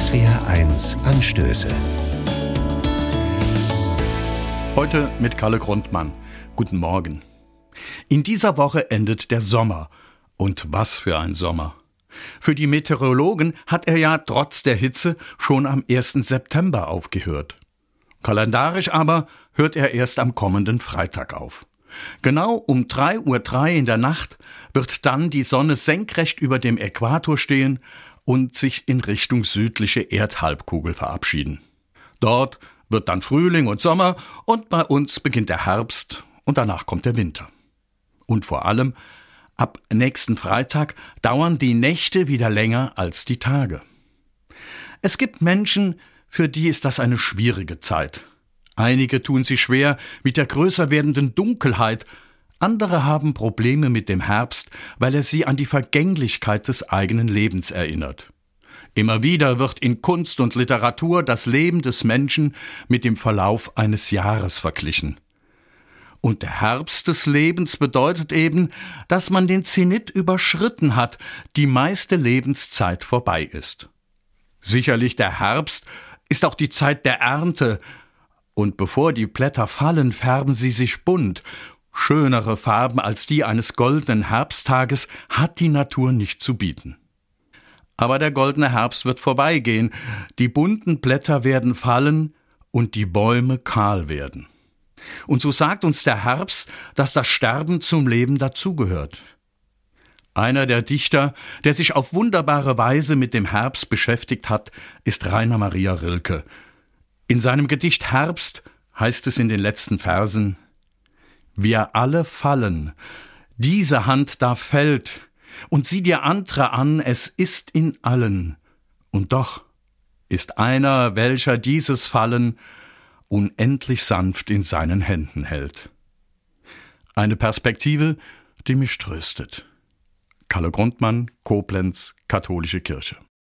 SWR1 Anstöße. Heute mit Kalle Grundmann. Guten Morgen. In dieser Woche endet der Sommer. Und was für ein Sommer. Für die Meteorologen hat er ja trotz der Hitze schon am 1. September aufgehört. Kalendarisch aber hört er erst am kommenden Freitag auf. Genau um 3.03 Uhr in der Nacht wird dann die Sonne senkrecht über dem Äquator stehen und sich in Richtung südliche Erdhalbkugel verabschieden. Dort wird dann Frühling und Sommer und bei uns beginnt der Herbst und danach kommt der Winter. Und vor allem, ab nächsten Freitag dauern die Nächte wieder länger als die Tage. Es gibt Menschen, für die ist das eine schwierige Zeit. Einige tun sich schwer mit der größer werdenden Dunkelheit, andere haben Probleme mit dem Herbst, weil er sie an die Vergänglichkeit des eigenen Lebens erinnert. Immer wieder wird in Kunst und Literatur das Leben des Menschen mit dem Verlauf eines Jahres verglichen. Und der Herbst des Lebens bedeutet eben, dass man den Zenit überschritten hat, die meiste Lebenszeit vorbei ist. Sicherlich der Herbst ist auch die Zeit der Ernte, und bevor die Blätter fallen, färben sie sich bunt, Schönere Farben als die eines goldenen Herbsttages hat die Natur nicht zu bieten. Aber der goldene Herbst wird vorbeigehen, die bunten Blätter werden fallen und die Bäume kahl werden. Und so sagt uns der Herbst, dass das Sterben zum Leben dazugehört. Einer der Dichter, der sich auf wunderbare Weise mit dem Herbst beschäftigt hat, ist Rainer Maria Rilke. In seinem Gedicht Herbst heißt es in den letzten Versen wir alle fallen. Diese Hand da fällt, und sieh dir andere an, es ist in allen. Und doch ist einer, welcher dieses Fallen unendlich sanft in seinen Händen hält. Eine Perspektive, die mich tröstet. Kalle Grundmann, Koblenz, Katholische Kirche.